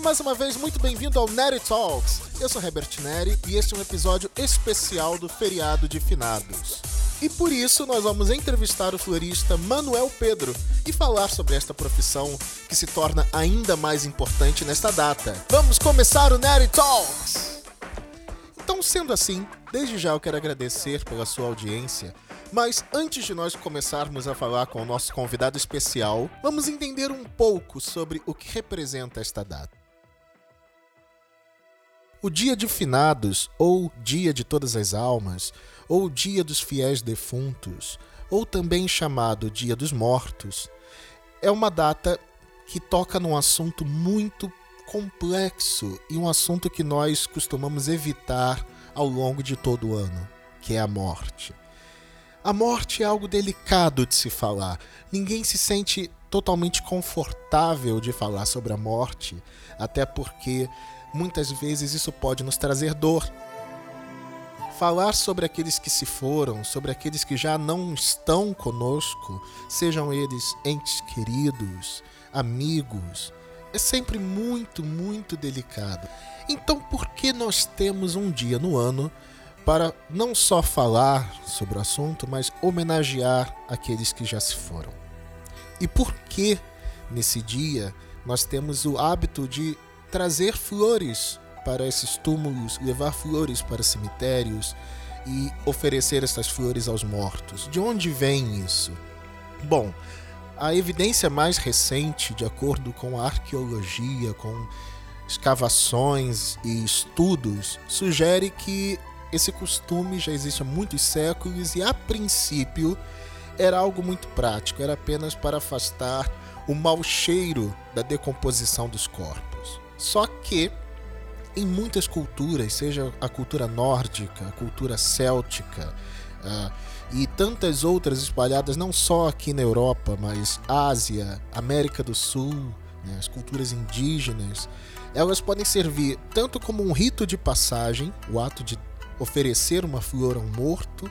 Seja mais uma vez muito bem-vindo ao Neri Talks. Eu sou Herbert Neri e este é um episódio especial do feriado de finados. E por isso nós vamos entrevistar o florista Manuel Pedro e falar sobre esta profissão que se torna ainda mais importante nesta data. Vamos começar o Neri Talks! Então, sendo assim, desde já eu quero agradecer pela sua audiência. Mas antes de nós começarmos a falar com o nosso convidado especial, vamos entender um pouco sobre o que representa esta data. O Dia de Finados, ou Dia de Todas as Almas, ou Dia dos Fiéis Defuntos, ou também chamado Dia dos Mortos, é uma data que toca num assunto muito complexo e um assunto que nós costumamos evitar ao longo de todo o ano, que é a morte. A morte é algo delicado de se falar. Ninguém se sente totalmente confortável de falar sobre a morte, até porque muitas vezes isso pode nos trazer dor. Falar sobre aqueles que se foram, sobre aqueles que já não estão conosco, sejam eles entes queridos, amigos, é sempre muito, muito delicado. Então, por que nós temos um dia no ano para não só falar sobre o assunto, mas homenagear aqueles que já se foram? E por que nesse dia nós temos o hábito de trazer flores para esses túmulos, levar flores para cemitérios e oferecer essas flores aos mortos? De onde vem isso? Bom, a evidência mais recente, de acordo com a arqueologia, com escavações e estudos, sugere que esse costume já existe há muitos séculos e, a princípio, era algo muito prático, era apenas para afastar o mau cheiro da decomposição dos corpos. Só que, em muitas culturas, seja a cultura nórdica, a cultura céltica, uh, e tantas outras espalhadas não só aqui na Europa, mas Ásia, América do Sul, né, as culturas indígenas, elas podem servir tanto como um rito de passagem, o ato de oferecer uma flor a um morto,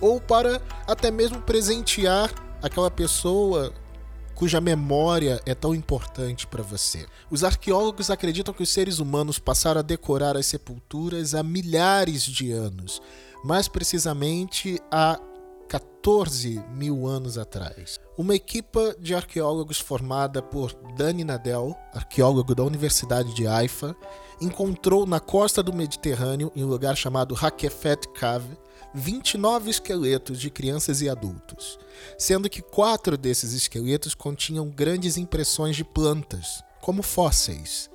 ou para até mesmo presentear aquela pessoa cuja memória é tão importante para você. Os arqueólogos acreditam que os seres humanos passaram a decorar as sepulturas há milhares de anos, mais precisamente há 14 mil anos atrás. Uma equipa de arqueólogos formada por Dani Nadel, arqueólogo da Universidade de Haifa, encontrou na costa do Mediterrâneo, em um lugar chamado Hakefet Cave, 29 esqueletos de crianças e adultos, sendo que quatro desses esqueletos continham grandes impressões de plantas, como fósseis.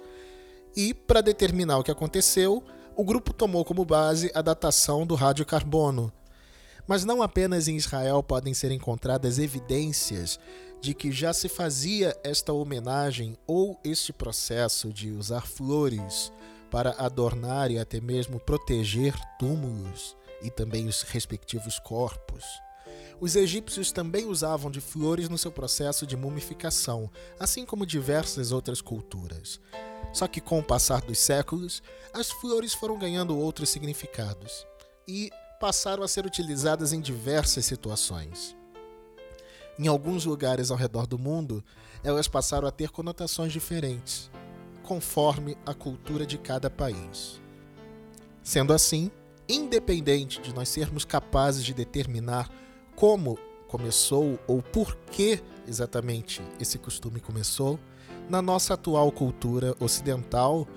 E, para determinar o que aconteceu, o grupo tomou como base a datação do radiocarbono, mas não apenas em Israel podem ser encontradas evidências de que já se fazia esta homenagem ou este processo de usar flores para adornar e até mesmo proteger túmulos e também os respectivos corpos. Os egípcios também usavam de flores no seu processo de mumificação, assim como diversas outras culturas. Só que com o passar dos séculos, as flores foram ganhando outros significados. E passaram a ser utilizadas em diversas situações. Em alguns lugares ao redor do mundo, elas passaram a ter conotações diferentes, conforme a cultura de cada país. Sendo assim, independente de nós sermos capazes de determinar como começou ou por que exatamente esse costume começou, na nossa atual cultura ocidental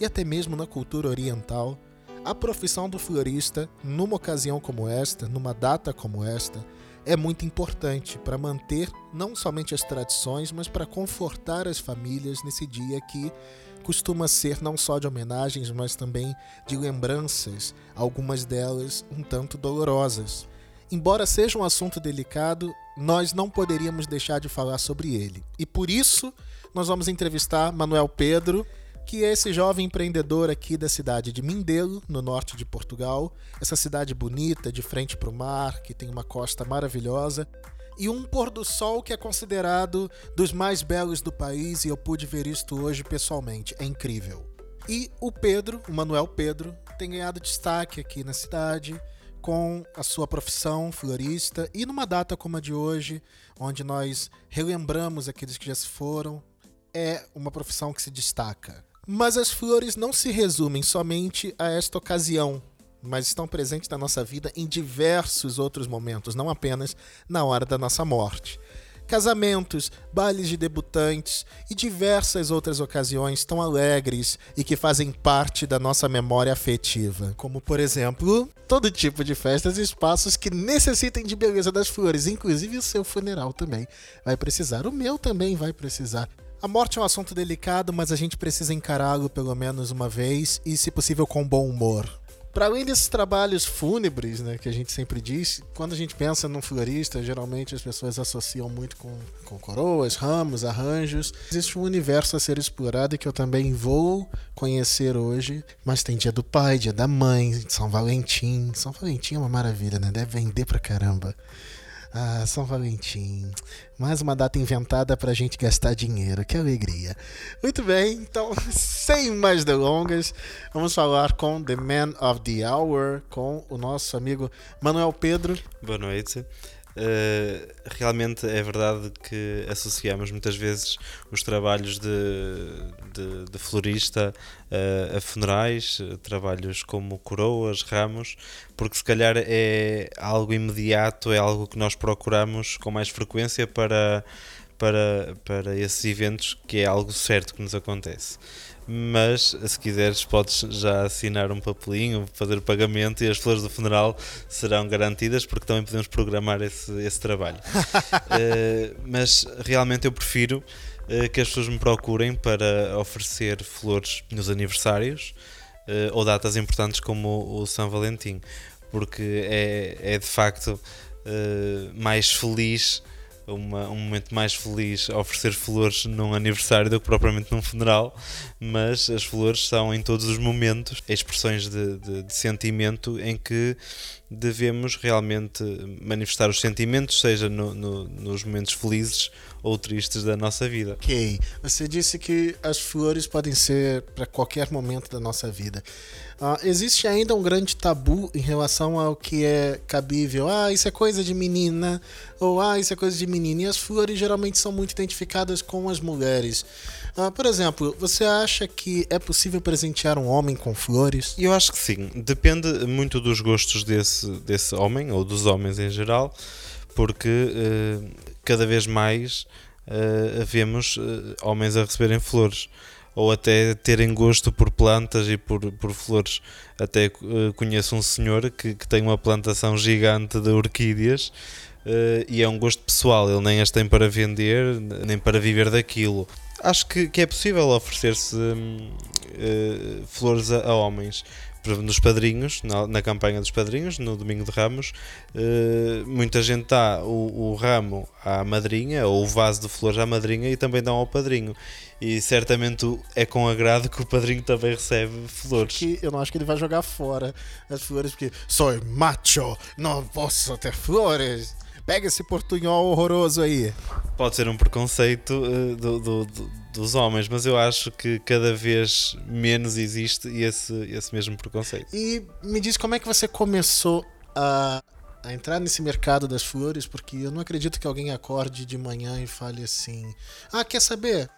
e até mesmo na cultura oriental, a profissão do florista, numa ocasião como esta, numa data como esta, é muito importante para manter não somente as tradições, mas para confortar as famílias nesse dia que costuma ser não só de homenagens, mas também de lembranças, algumas delas um tanto dolorosas. Embora seja um assunto delicado, nós não poderíamos deixar de falar sobre ele. E por isso, nós vamos entrevistar Manuel Pedro, que é esse jovem empreendedor aqui da cidade de Mindelo, no norte de Portugal. Essa cidade bonita, de frente para o mar, que tem uma costa maravilhosa. E um pôr do sol que é considerado dos mais belos do país, e eu pude ver isto hoje pessoalmente. É incrível. E o Pedro, o Manuel Pedro, tem ganhado destaque aqui na cidade com a sua profissão florista e numa data como a de hoje, onde nós relembramos aqueles que já se foram, é uma profissão que se destaca. Mas as flores não se resumem somente a esta ocasião, mas estão presentes na nossa vida em diversos outros momentos, não apenas na hora da nossa morte. Casamentos, bailes de debutantes e diversas outras ocasiões tão alegres e que fazem parte da nossa memória afetiva, como por exemplo, todo tipo de festas e espaços que necessitem de beleza das flores, inclusive o seu funeral também vai precisar, o meu também vai precisar. A morte é um assunto delicado, mas a gente precisa encará-lo pelo menos uma vez e, se possível, com bom humor. Para além desses trabalhos fúnebres, né, que a gente sempre diz, quando a gente pensa num florista, geralmente as pessoas associam muito com, com coroas, ramos, arranjos. Existe um universo a ser explorado que eu também vou conhecer hoje. Mas tem dia do pai, dia da mãe, São Valentim. São Valentim é uma maravilha, né? Deve vender pra caramba. Ah, São Valentim. Mais uma data inventada pra gente gastar dinheiro. Que alegria. Muito bem, então, sem mais delongas, vamos falar com The Man of the Hour, com o nosso amigo Manuel Pedro. Boa noite. Uh, realmente é verdade que associamos muitas vezes os trabalhos de, de, de florista uh, a funerais, trabalhos como coroas, ramos, porque se calhar é algo imediato, é algo que nós procuramos com mais frequência para, para, para esses eventos, que é algo certo que nos acontece mas se quiseres podes já assinar um papelinho, fazer o pagamento e as flores do funeral serão garantidas porque também podemos programar esse, esse trabalho. uh, mas realmente eu prefiro uh, que as pessoas me procurem para oferecer flores nos aniversários uh, ou datas importantes como o, o São Valentim, porque é, é de facto mais feliz uma, um momento mais feliz oferecer flores num aniversário do que propriamente num funeral, mas as flores são em todos os momentos expressões de, de, de sentimento em que devemos realmente manifestar os sentimentos, seja no, no, nos momentos felizes ou tristes da nossa vida. Ok, você disse que as flores podem ser para qualquer momento da nossa vida. Uh, existe ainda um grande tabu em relação ao que é cabível. Ah, isso é coisa de menina, ou ah, isso é coisa de menina. E as flores geralmente são muito identificadas com as mulheres. Uh, por exemplo, você acha que é possível presentear um homem com flores? Eu acho que sim. Depende muito dos gostos desse, desse homem, ou dos homens em geral, porque uh, cada vez mais uh, vemos homens a receberem flores ou até terem gosto por plantas e por, por flores. Até uh, conheço um senhor que, que tem uma plantação gigante de orquídeas uh, e é um gosto pessoal, ele nem as tem para vender, nem para viver daquilo. Acho que, que é possível oferecer-se uh, flores a, a homens nos padrinhos, na, na, campanha dos padrinhos, no domingo de Ramos, uh, muita gente dá o, o, ramo à madrinha, ou o vaso de flores à madrinha, e também dão ao padrinho. E certamente é com agrado que o padrinho também recebe flores. Que eu não acho que ele vai jogar fora as flores, porque sou macho, não posso ter flores. Pega esse portunhol horroroso aí. Pode ser um preconceito uh, do, do, do, dos homens, mas eu acho que cada vez menos existe esse, esse mesmo preconceito. E me diz como é que você começou a, a entrar nesse mercado das flores, porque eu não acredito que alguém acorde de manhã e fale assim: Ah, quer saber?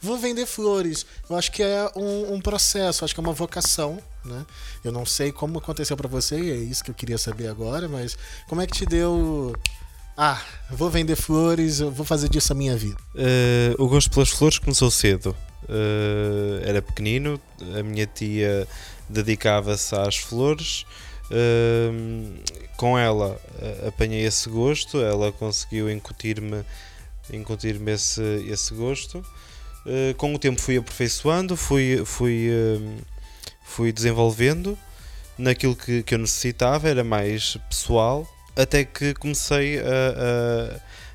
vou vender flores. Eu acho que é um, um, processo, acho que é uma vocação, né? Eu não sei como aconteceu para você, é isso que eu queria saber agora, mas como é que te deu ah, vou vender flores, vou fazer disso a minha vida? Uh, o gosto pelas flores começou cedo. Uh, era pequenino, a minha tia dedicava-se às flores. Uh, com ela apanhei esse gosto, ela conseguiu incutir-me incutir esse, esse gosto. com o tempo fui aperfeiçoando, fui, fui, fui desenvolvendo naquilo que, que eu necessitava, era mais pessoal até que comecei a,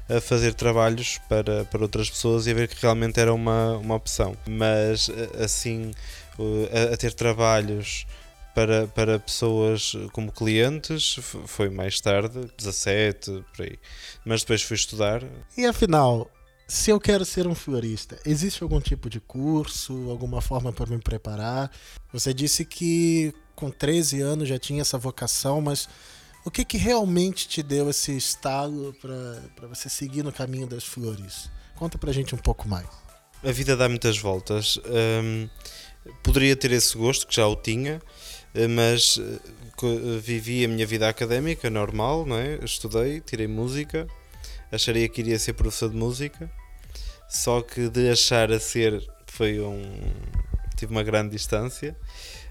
a, a, fazer trabalhos para, para outras pessoas e a ver que realmente era uma, uma opção. Mas assim, a, a ter trabalhos para, para pessoas como clientes foi mais tarde, 17, por aí. Mas depois fui estudar. E afinal, se eu quero ser um florista, existe algum tipo de curso, alguma forma para me preparar? Você disse que com 13 anos já tinha essa vocação, mas o que, que realmente te deu esse estalo para você seguir no caminho das flores? Conta pra gente um pouco mais. A vida dá muitas voltas. Um, Poderia ter esse gosto, que já o tinha, eh, mas vivi a minha vida académica normal, não é? estudei, tirei música, acharia que iria ser professor de música, só que de achar a ser foi um. tive uma grande distância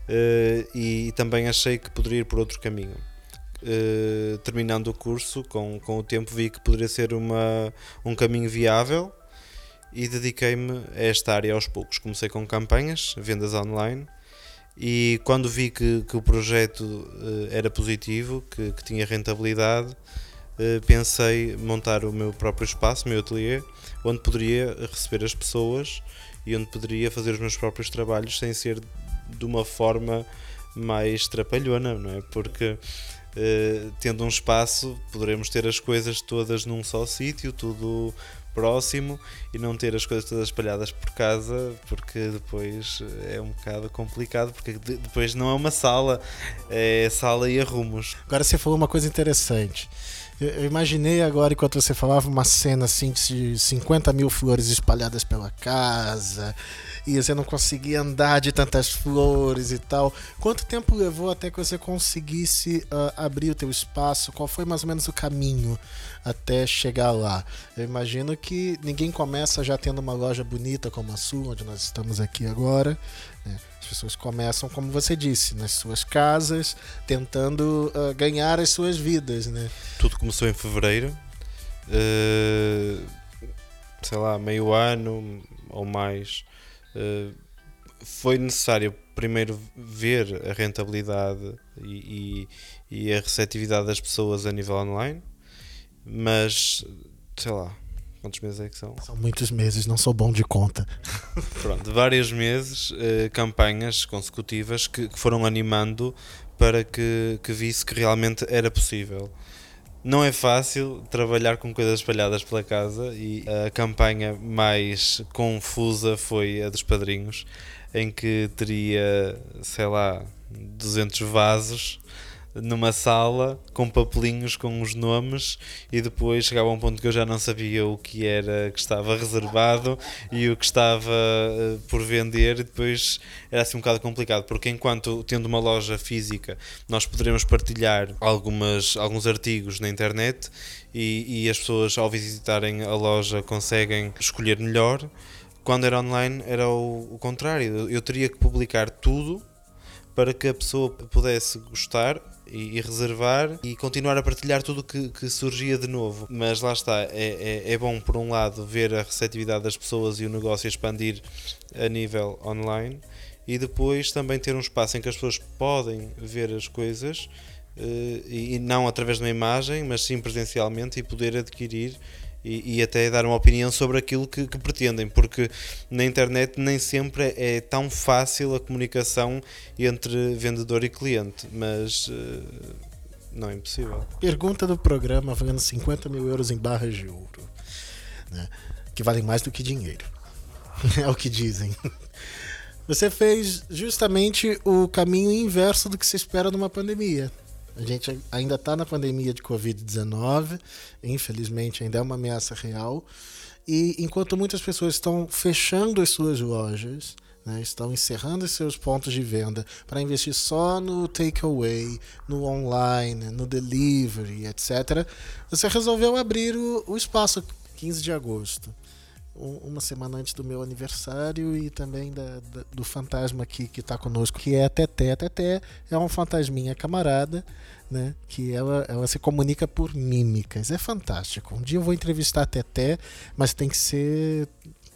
uh, e também achei que poderia ir por outro caminho. Uh, terminando o curso, com, com o tempo vi que poderia ser uma, um caminho viável e dediquei-me a esta área aos poucos. Comecei com campanhas, vendas online e quando vi que, que o projeto uh, era positivo, que, que tinha rentabilidade, uh, pensei montar o meu próprio espaço, o meu ateliê, onde poderia receber as pessoas e onde poderia fazer os meus próprios trabalhos sem ser de uma forma mais trapalhona, não é? Porque uh, tendo um espaço poderemos ter as coisas todas num só sítio, tudo próximo e não ter as coisas todas espalhadas por casa, porque depois é um bocado complicado, porque depois não é uma sala, é sala e arrumos. Agora você falou uma coisa interessante. Eu imaginei agora, enquanto você falava, uma cena assim de 50 mil flores espalhadas pela casa, e você não conseguia andar de tantas flores e tal. Quanto tempo levou até que você conseguisse uh, abrir o teu espaço? Qual foi mais ou menos o caminho até chegar lá? Eu imagino que ninguém começa já tendo uma loja bonita como a sua, onde nós estamos aqui agora. Né? As pessoas começam, como você disse, nas suas casas, tentando uh, ganhar as suas vidas. Né? Tudo começou em fevereiro. Uh, sei lá, meio ano ou mais eh, foi necessário primeiro ver a rentabilidade e, e, e, a receptividade das pessoas a nível online, mas sei lá, quantos meses é que são? São muitos meses, não sou bom de conta. Pronto, vários meses, uh, campanhas consecutivas que, que, foram animando para que, que visse que realmente era possível. Não é fácil trabalhar com coisas espalhadas pela casa e a campanha mais confusa foi a dos padrinhos, em que teria, sei lá, 200 vasos numa sala com papelinhos com os nomes e depois chegava um ponto que eu já não sabia o que era que estava reservado e o que estava uh, por vender e depois era assim um bocado complicado porque enquanto tendo uma loja física nós poderemos partilhar algumas, alguns artigos na internet e, e as pessoas ao visitarem a loja conseguem escolher melhor. Quando era online era o, o contrário. Eu teria que publicar tudo para que a pessoa pudesse gostar e, e, reservar e continuar a partilhar tudo que, que surgia de novo. Mas lá está, é, é, é, bom por um lado ver a receptividade das pessoas e o negócio expandir a nível online e depois também ter um espaço em que as pessoas podem ver as coisas eh, e não através de uma imagem, mas sim presencialmente e poder adquirir e, e, até dar uma opinião sobre aquilo que, que, pretendem, porque na internet nem sempre é, tão fácil a comunicação entre vendedor e cliente, mas uh, não é impossível. Pergunta do programa valendo 50 mil euros em barras de ouro, né? que valem mais do que dinheiro, é o que dizem. Você fez justamente o caminho inverso do que se espera numa pandemia. A gente ainda está na pandemia de Covid-19, infelizmente ainda é uma ameaça real. E enquanto muitas pessoas estão fechando as suas lojas, né, estão encerrando os seus pontos de venda para investir só no takeaway, no online, no delivery, etc., você resolveu abrir o, o espaço 15 de agosto uma semana antes do meu aniversário e também da, da, do fantasma aqui que está conosco, que é a Teté. A Teté é um fantasminha camarada, né? Que ela, ela se comunica por mímicas. É fantástico. Um dia eu vou entrevistar a Teté, mas tem que ser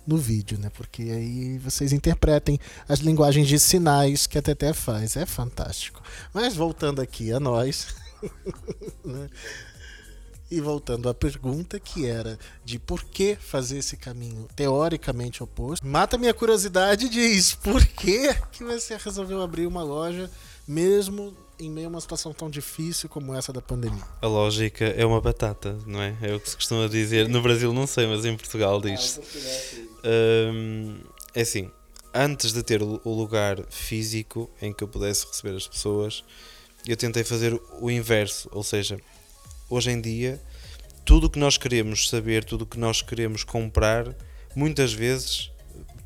no vídeo, né? Porque aí vocês interpretem as linguagens de sinais que a Teté faz. É fantástico. Mas voltando aqui a nós. né? E voltando à pergunta que era de por que fazer esse caminho teoricamente oposto, mata minha curiosidade e diz por que, que você resolveu abrir uma loja mesmo em meio a uma situação tão difícil como essa da pandemia? A lógica é uma batata, não é? É o que se costuma dizer. No Brasil não sei, mas em Portugal diz. Ah, hum, é assim, antes de ter o lugar físico em que eu pudesse receber as pessoas, eu tentei fazer o inverso, ou seja, hoje em dia, tudo o que nós queremos saber, tudo o que nós queremos comprar, muitas vezes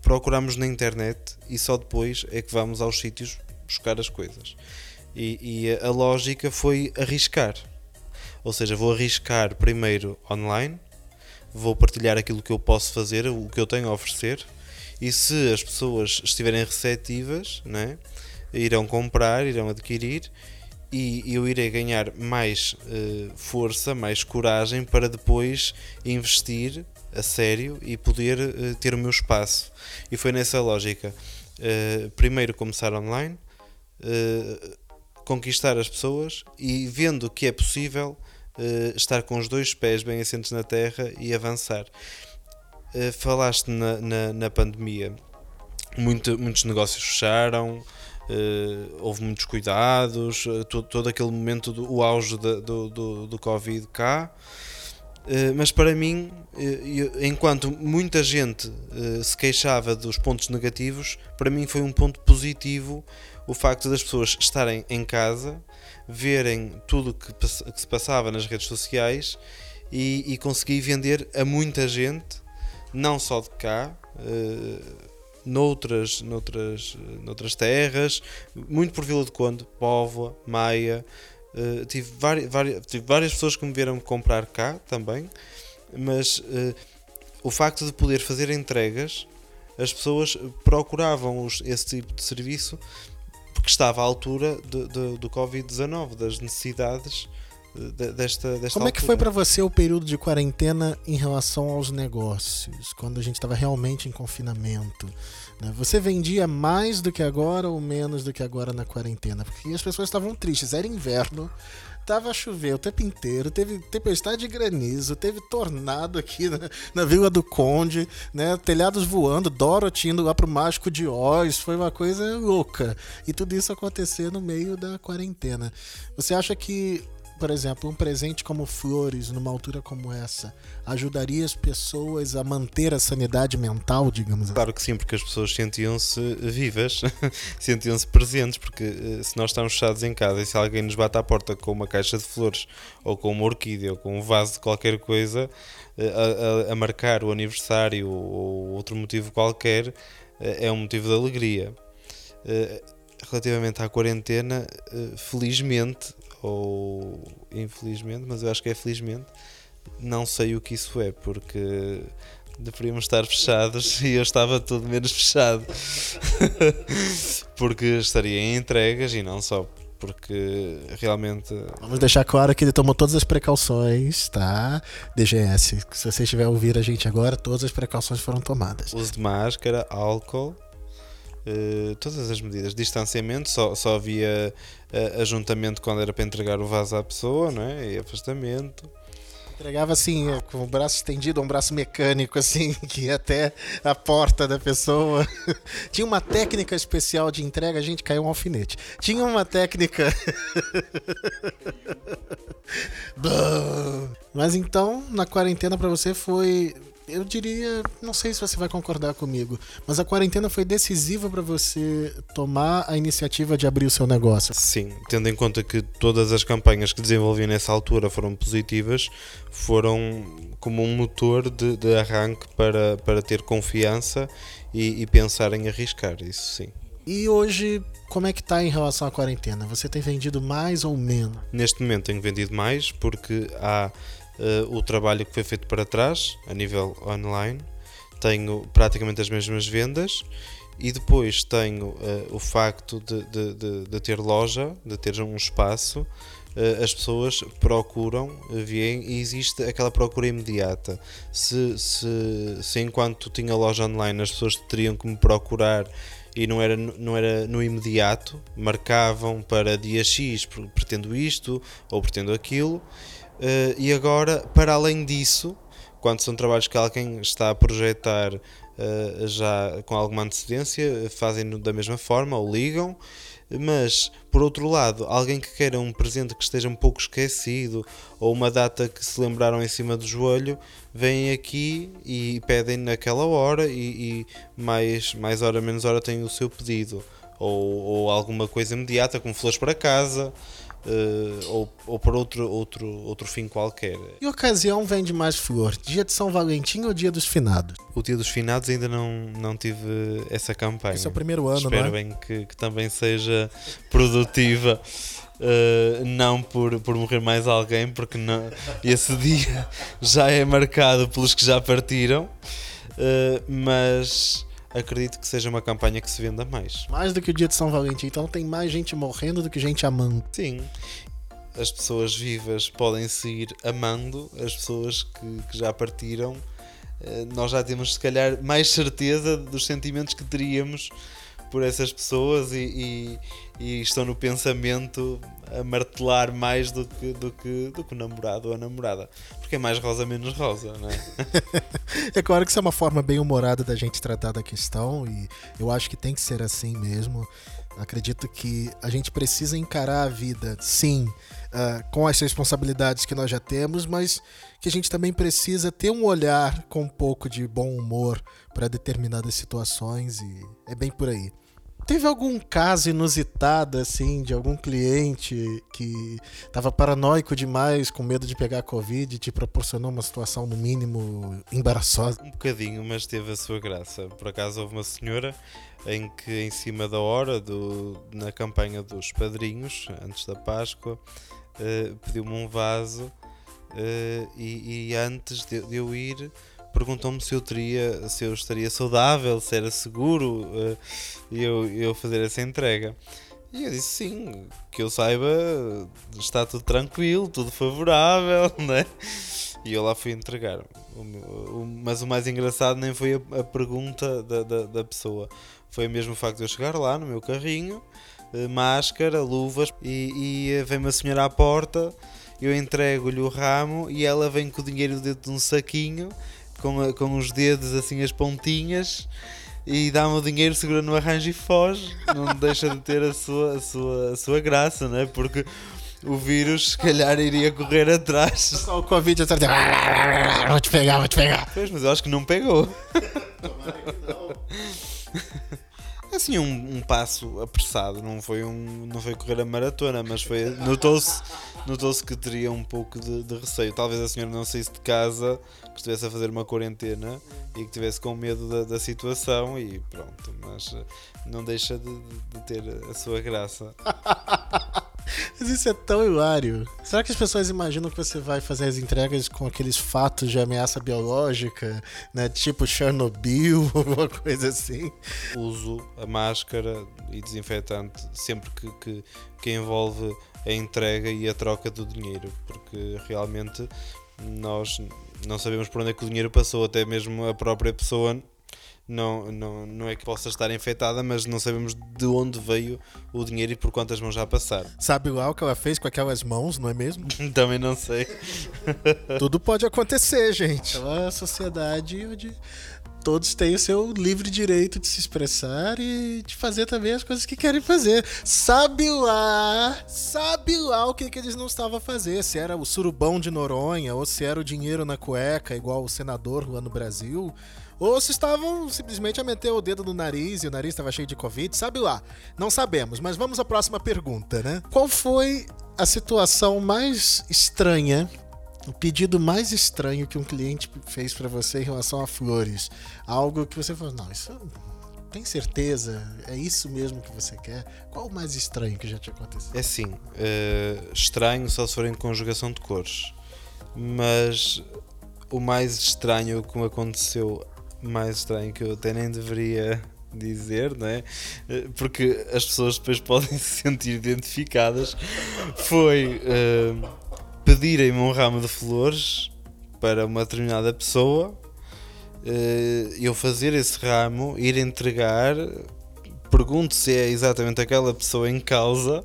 procuramos na internet e só depois é que vamos aos sítios buscar as coisas. E, e a, lógica foi arriscar. Ou seja, vou arriscar primeiro online, vou partilhar aquilo que eu posso fazer, o que eu tenho a oferecer, e se as pessoas estiverem receptivas, né, irão comprar, irão adquirir, e eu irei ganhar mais uh, força, mais coragem para depois investir a sério e poder uh, ter o meu espaço. E foi nessa lógica. Uh, primeiro começar online, conquistar as pessoas e vendo que é possível estar com os dois pés bem assentes na terra e avançar. falaste na, na, na pandemia, Muito, muitos negócios fecharam, Uh, houve muitos cuidados, uh, todo, todo, aquele momento do o auge de, do, do, do Covid cá. Uh, mas para mim, enquanto muita gente se queixava dos pontos negativos, para mim foi um ponto positivo o facto das pessoas estarem em casa, verem tudo que, que se passava nas redes sociais e, e conseguir vender a muita gente, não só de cá noutras, noutras, noutras terras, muito por Vila de Conde, Póvoa, Maia. Uh, tive, várias, várias, tive várias pessoas que me vieram comprar cá também, mas uh, o facto de poder fazer entregas, as pessoas procuravam os, esse tipo de serviço porque estava à altura de, de, do Covid-19, das necessidades desta, desta Como é que foi para você o período de quarentena em relação aos negócios, quando a gente estava realmente em confinamento? Né? Você vendia mais do que agora ou menos do que agora na quarentena? Porque as pessoas estavam tristes, era inverno, tava a chover o tempo inteiro, teve tempestade de granizo, teve tornado aqui na, na Vila do Conde, né? Telhados voando, Dorothy indo lá pro Mágico de Oz, foi uma coisa louca. E tudo isso aconteceu no meio da quarentena. Você acha que por exemplo, um presente como flores numa altura como essa ajudaria as pessoas a manter a sanidade mental, digamos assim? Claro que sim, porque as pessoas sentiam-se vivas, sentiam-se presentes, porque eh, se nós estamos fechados em casa e se alguém nos bate à porta com uma caixa de flores ou com uma orquídea ou com um vaso de qualquer coisa eh, a, a, a marcar o aniversário ou outro motivo qualquer, eh, é um motivo de alegria relativamente à quarentena, felizmente ou infelizmente, mas eu acho que é felizmente, não sei o que isso é, porque deveríamos estar fechados e eu estava tudo menos fechado. porque estaria em entregas e não só. Porque realmente. Vamos deixar claro que ele tomou todas as precauções, tá? DGS. Se você estiver a ouvir a gente agora, todas as precauções foram tomadas. Uso de máscara, álcool, uh, todas as medidas. Distanciamento, só, só havia uh, ajuntamento quando era para entregar o vaso à pessoa, não é? E afastamento. Entregava assim, é, com o braço estendido, um braço mecânico, assim, que ia até a porta da pessoa. Tinha uma técnica especial de entrega, a gente caiu um alfinete. Tinha uma técnica. Mas então, na quarentena para você foi eu diria, não sei se você vai concordar comigo, mas a quarentena foi decisiva para você tomar a iniciativa de abrir o seu negócio. Sim, tendo em conta que todas as campanhas que desenvolvi nessa altura foram positivas, foram como um motor de, de arranque para, para ter confiança e, e pensar em arriscar, isso sim. E hoje, como é que está em relação à quarentena? Você tem vendido mais ou menos? Neste momento tenho vendido mais porque há uh, o trabalho que foi feito para trás, a nível online. Tenho praticamente as mesmas vendas e depois tenho uh, o facto de, de, de, de, ter loja, de ter um espaço. Uh, as pessoas procuram, vêm e existe aquela procura imediata. Se, se, se enquanto tinha loja online as pessoas teriam que me procurar e não era, não era no imediato, marcavam para dia X, pretendo isto ou pretendo aquilo, Uh, e agora, para além disso, quando são trabalhos que alguém está a projetar uh, já com alguma antecedência, fazem-no da mesma forma ou ligam. Mas, por outro lado, alguém que queira um presente que esteja um pouco esquecido ou uma data que se lembraram em cima do joelho, vêm aqui e pedem naquela hora e, e mais, mais hora, menos hora têm o seu pedido. Ou, ou alguma coisa imediata, como flores para casa, uh, ou, ou por outro, outro, outro fim qualquer. E ocasião vende mais flor? Dia de São Valentim ou dia dos finados? O dia dos finados ainda não, não tive essa campanha. Esse é o primeiro ano, Espero não é? bem que, que também seja produtiva. Uh, não por, por morrer mais alguém, porque não, esse dia já é marcado pelos que já partiram, uh, mas acredito que seja uma campanha que se venda mais. Mais do que o dia de São Valentim, então tem mais gente morrendo do que gente amando. Sim, as pessoas vivas podem seguir amando as pessoas que, que já partiram. Uh, nós já temos, se calhar, mais certeza dos sentimentos que teríamos por essas pessoas e, e, e, estão no pensamento a martelar mais do que, do que, do que o namorado ou a namorada. Porque é mais rosa menos rosa, não é? é claro que isso é uma forma bem humorada da gente tratar da questão e eu acho que tem que ser assim mesmo. Acredito que a gente precisa encarar a vida, sim, uh, com as responsabilidades que nós já temos, mas que a gente também precisa ter um olhar com um pouco de bom humor para determinadas situações e é bem por aí. Teve algum caso inusitado, assim, de algum cliente que estava paranoico demais, com medo de pegar Covid e te proporcionou uma situação, no mínimo, embaraçosa? Um bocadinho, mas teve a sua graça. Por acaso houve uma senhora em que, em cima da hora, do, na campanha dos padrinhos, antes da Páscoa, uh, pediu-me um vaso uh, e, e, antes de, de eu ir perguntou-me se eu teria, se eu estaria saudável, se era seguro uh, eu, eu fazer essa entrega. E eu disse sim, que eu saiba, está tudo tranquilo, tudo favorável, né? E eu lá fui entregar. O, o, mas o mais engraçado nem foi a, a pergunta da, da, da, pessoa, foi mesmo o facto de eu chegar lá no meu carrinho, eh, máscara, luvas, e, e vem uma senhora à porta, eu entrego-lhe o ramo e ela vem com o dinheiro dentro de um saquinho com, com os dedos assim as pontinhas e dá-me o dinheiro, segura no arranjo e foge. Não deixa de ter a sua, a sua, a sua graça, não é? Porque o vírus, se calhar, iria correr atrás. Só o Covid atrás Vou te pegar, vou te pegar. Pois, mas eu acho que não pegou. Assim um, um, passo apressado, não foi um não foi correr a maratona, mas foi notou-se notou-se que teria um pouco de, de, receio. Talvez a senhora não saísse de casa, que estivesse a fazer uma quarentena e que tivesse com medo da, da situação e pronto, mas eh, não deixa de, de ter a sua graça. Mas isso é tão hilário. Será que as pessoas imaginam que você vai fazer as entregas com aqueles fatos de ameaça biológica, né? Tipo Chernobyl, alguma coisa assim? Uso a máscara e desinfetante sempre que, que, que envolve a entrega e a troca do dinheiro, porque realmente nós não sabemos por onde é que o dinheiro passou, até mesmo a própria pessoa não, não, não é que possa estar infectada, mas não sabemos de onde veio o dinheiro e por quantas mãos já passaram. Sabe lá o que ela fez com aquelas mãos, não é mesmo? Também não sei. Tudo pode acontecer, gente. É uma sociedade onde todos têm o seu livre direito de se expressar e de fazer também as coisas que querem fazer. Sabe lá, sabe lá o que, que eles não estavam a fazer. Se era o surubão de Noronha ou se era o dinheiro na cueca, igual o senador lá no Brasil ou se estavam simplesmente a meter o dedo no nariz e o nariz estava cheio de Covid, sabe lá. Não sabemos, mas vamos à próxima pergunta, né? Qual foi a situação mais estranha, o pedido mais estranho que um cliente fez para você em relação a flores? Algo que você falou, não, isso tem certeza? É isso mesmo que você quer? Qual o mais estranho que já te aconteceu? É sim, uh, estranho só se for em conjugação de cores. Mas o mais estranho que me aconteceu mais estranho que eu até nem deveria dizer, não é? Porque as pessoas depois podem se sentir identificadas. Foi uh, pedirem-me um ramo de flores para uma determinada pessoa, uh, eu fazer esse ramo, ir entregar, pergunto se é exatamente aquela pessoa em causa.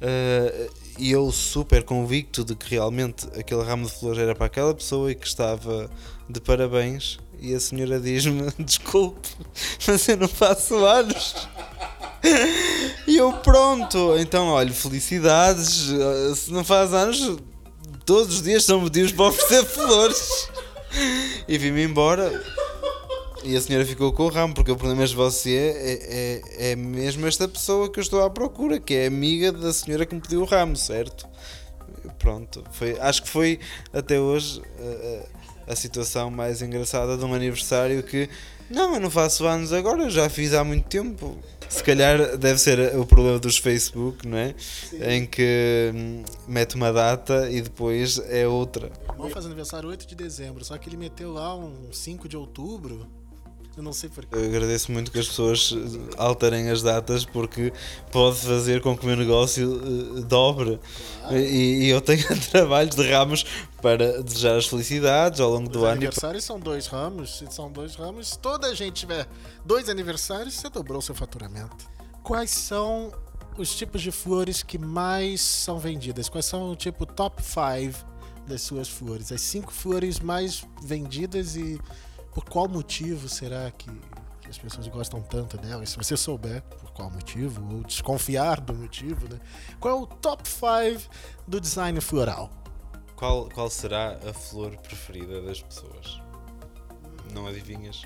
Uh, e eu super convicto de que realmente aquele ramo de flores era para aquela pessoa e que estava de parabéns e a senhora diz-me: Desculpe, mas eu não faço anos. E eu, pronto, então, olha, felicidades. Se não faz anos, todos os dias são motivos para oferecer flores. E vim-me embora. E a senhora ficou com o ramo, porque o problema é você é, é, é mesmo esta pessoa que eu estou à procura, que é amiga da senhora que me pediu o ramo, certo? Pronto, foi, acho que foi até hoje a, a situação mais engraçada de um aniversário que não, eu não faço anos agora, eu já fiz há muito tempo. Se calhar deve ser o problema dos Facebook, não é? Sim. Em que hum, mete uma data e depois é outra. Vamos fazer aniversário 8 de dezembro, só que ele meteu lá um 5 de outubro. Eu não sei porquê. Eu agradeço muito que as pessoas alterem as datas porque pode fazer com que o meu negócio uh, dobre. Claro. E, e, eu tenho trabalhos de ramos para desejar as felicidades ao longo do Os ano. aniversários são dois ramos. Se são dois ramos, se toda a gente tiver dois aniversários, você dobrou seu faturamento. Quais são os tipos de flores que mais são vendidas? Quais são o tipo top 5 das suas flores? As cinco flores mais vendidas e por qual motivo será que, que, as pessoas gostam tanto dela? E se você souber por qual motivo, ou desconfiar do motivo, né? Qual é o top 5 do design floral? Qual, qual será a flor preferida das pessoas? Não adivinhas?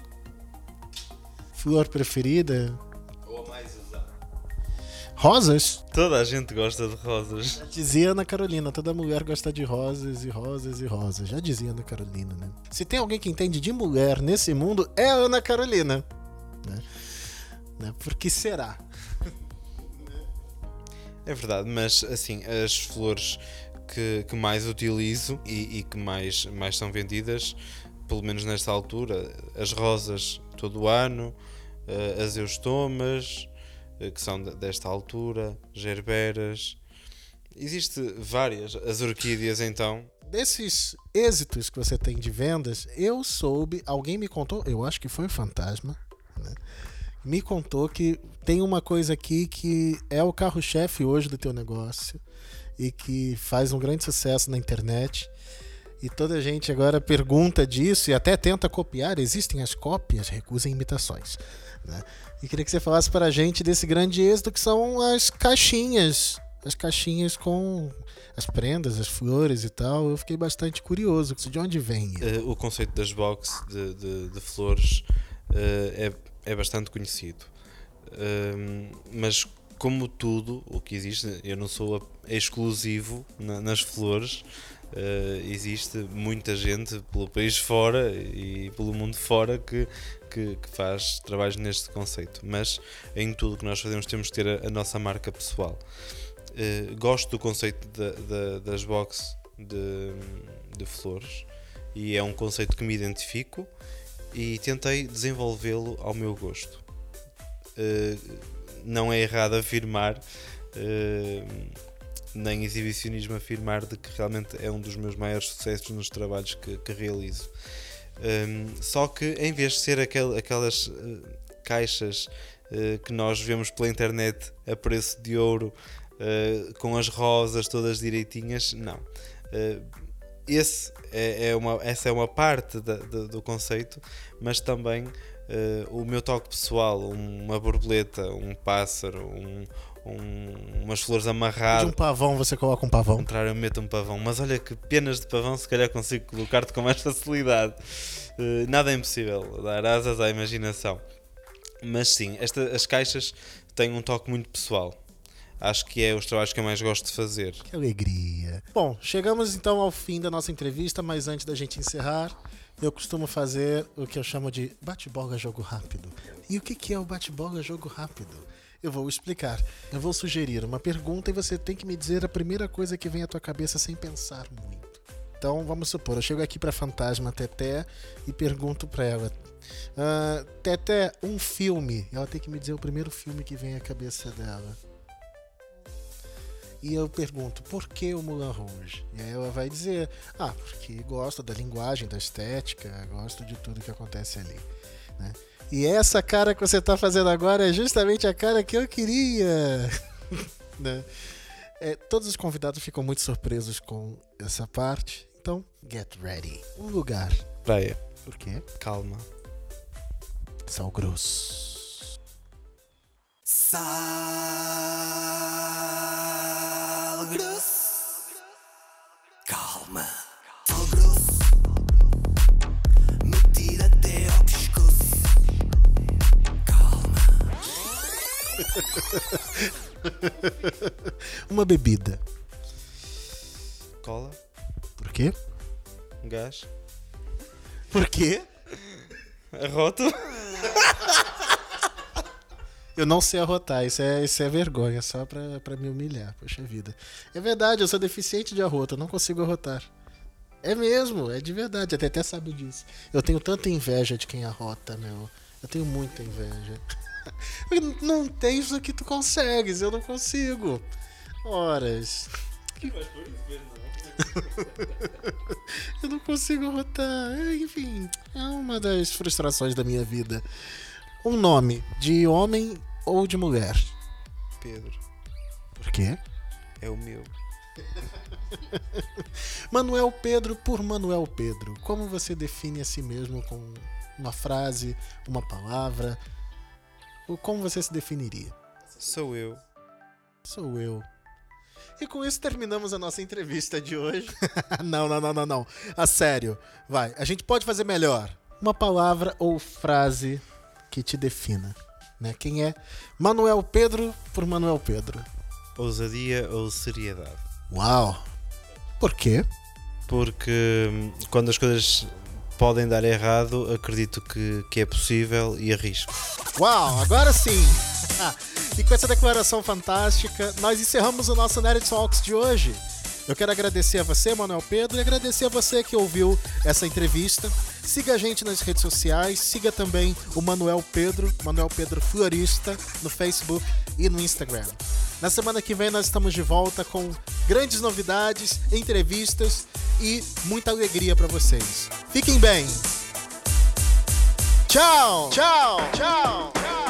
Flor preferida? Rosas? Toda a gente gosta de rosas. Já dizia Ana Carolina, toda mulher gosta de rosas e rosas e rosas. Já dizia Ana Carolina, né? Se tem alguém que entende de mulher nesse mundo, é a Ana Carolina. Né? né? Por que será? É verdade, mas assim, as flores que, que mais utilizo e, e, que mais, mais são vendidas, pelo menos nesta altura, as rosas todo o ano, eh, as eustomas, que são desta altura, gerberas. Existe várias. As orquídeas, então. Desses êxitos que você tem de vendas, eu soube, alguém me contou, eu acho que foi o Fantasma, né? me contou que tem uma coisa aqui que é o carro-chefe hoje do teu negócio e que faz um grande sucesso na internet. E toda a gente agora pergunta disso e até tenta copiar. Existem as cópias, recusem imitações. Né? E queria que você falasse para a gente desse grande êxito que são as caixinhas. As caixinhas com as prendas, as flores e tal. Eu fiquei bastante curioso. De onde vem? Uh, o conceito das boxes de, de, de flores uh, é, é bastante conhecido. Uh, mas como tudo o que existe, eu não sou exclusivo na, nas flores. Uh, existe muita gente pelo país fora e pelo mundo fora que, que, que, faz trabalhos neste conceito, mas em tudo que nós fazemos temos que ter a, a nossa marca pessoal. Uh, gosto do conceito das boxes de, de flores e é um conceito que me identifico e tentei desenvolvê-lo ao meu gosto. Uh, não é errado afirmar nem exibicionismo afirmar de que realmente é um dos meus maiores sucessos nos trabalhos que, que realizo. Um, só que em vez de ser aquel, aquelas uh, caixas uh, que nós vemos pela internet a preço de ouro, uh, com as rosas todas direitinhas, não. esse é, é, uma, essa é uma parte da, da, do conceito, mas também o meu toque pessoal, uma borboleta, um pássaro, um, um, umas flores amarradas. De um pavão você coloca um pavão. Ao contrário, eu meto um pavão. Mas olha que penas de pavão se calhar consigo colocar-te com mais facilidade. Uh, nada é impossível dar asas à imaginação. Mas sim, esta, as caixas têm um toque muito pessoal. Acho que é os trabalhos que eu mais gosto de fazer. Que alegria. Bom, chegamos então ao fim da nossa entrevista, mas antes da gente encerrar, eu costumo fazer o que eu chamo de bate-bola jogo rápido. E o que é o bate-bola jogo rápido? Eu vou explicar. Eu vou sugerir uma pergunta e você tem que me dizer a primeira coisa que vem à tua cabeça sem pensar muito. Então, vamos supor, eu chego aqui para Fantasma Teté e pergunto para ela: uh, Teté, um filme. Ela tem que me dizer o primeiro filme que vem à cabeça dela. E eu pergunto, por que o Mulan Rouge? E aí ela vai dizer, ah, porque gosto da linguagem, da estética, gosto de tudo que acontece ali. Né? E essa cara que você está fazendo agora é justamente a cara que eu queria. né? é, todos os convidados ficam muito surpresos com essa parte. Então, get ready. Um lugar. Praia. Por quê? Calma. Sal grosso. Sal Uma bebida. Cola, Por quê? gás, Por quê? arroto. Eu não sei arrotar, isso é, isso é vergonha, só pra, pra me humilhar, poxa vida. É verdade, eu sou deficiente de arroto, eu não consigo arrotar. É mesmo, é de verdade, até até sabe disso. Eu tenho tanta inveja de quem arrota, meu. Eu tenho muita inveja. não tem isso que tu consegues, eu não consigo. Horas. eu não consigo arrotar. Enfim, é uma das frustrações da minha vida. Um nome de homem ou de mulher? Pedro, Por quê? é o meu. Manuel Pedro por Manuel Pedro. Como você define a si mesmo com uma frase, uma palavra? Como você se definiria? Sou eu. Sou eu. E com isso terminamos a nossa entrevista de hoje. não, não, não, não, não. A sério. Vai, a gente pode fazer melhor. Uma palavra ou frase que te defina. Né? Quem é Manuel Pedro por Manuel Pedro? Ousadia ou seriedade. Uau! Por quê? Porque hum, quando as coisas podem dar errado, acredito que, que é possível e arrisco. Uau, agora sim! e com essa declaração fantástica, nós encerramos o nosso Nerd Talks de hoje. Eu quero agradecer a você, Manuel Pedro, e agradecer a você que ouviu essa entrevista. Siga a gente nas redes sociais, siga também o Manuel Pedro, Manuel Pedro Florista, no Facebook e no Instagram. Na semana que vem nós estamos de volta com grandes novidades, entrevistas e muita alegria para vocês. Fiquem bem! Tchau! Tchau! Tchau!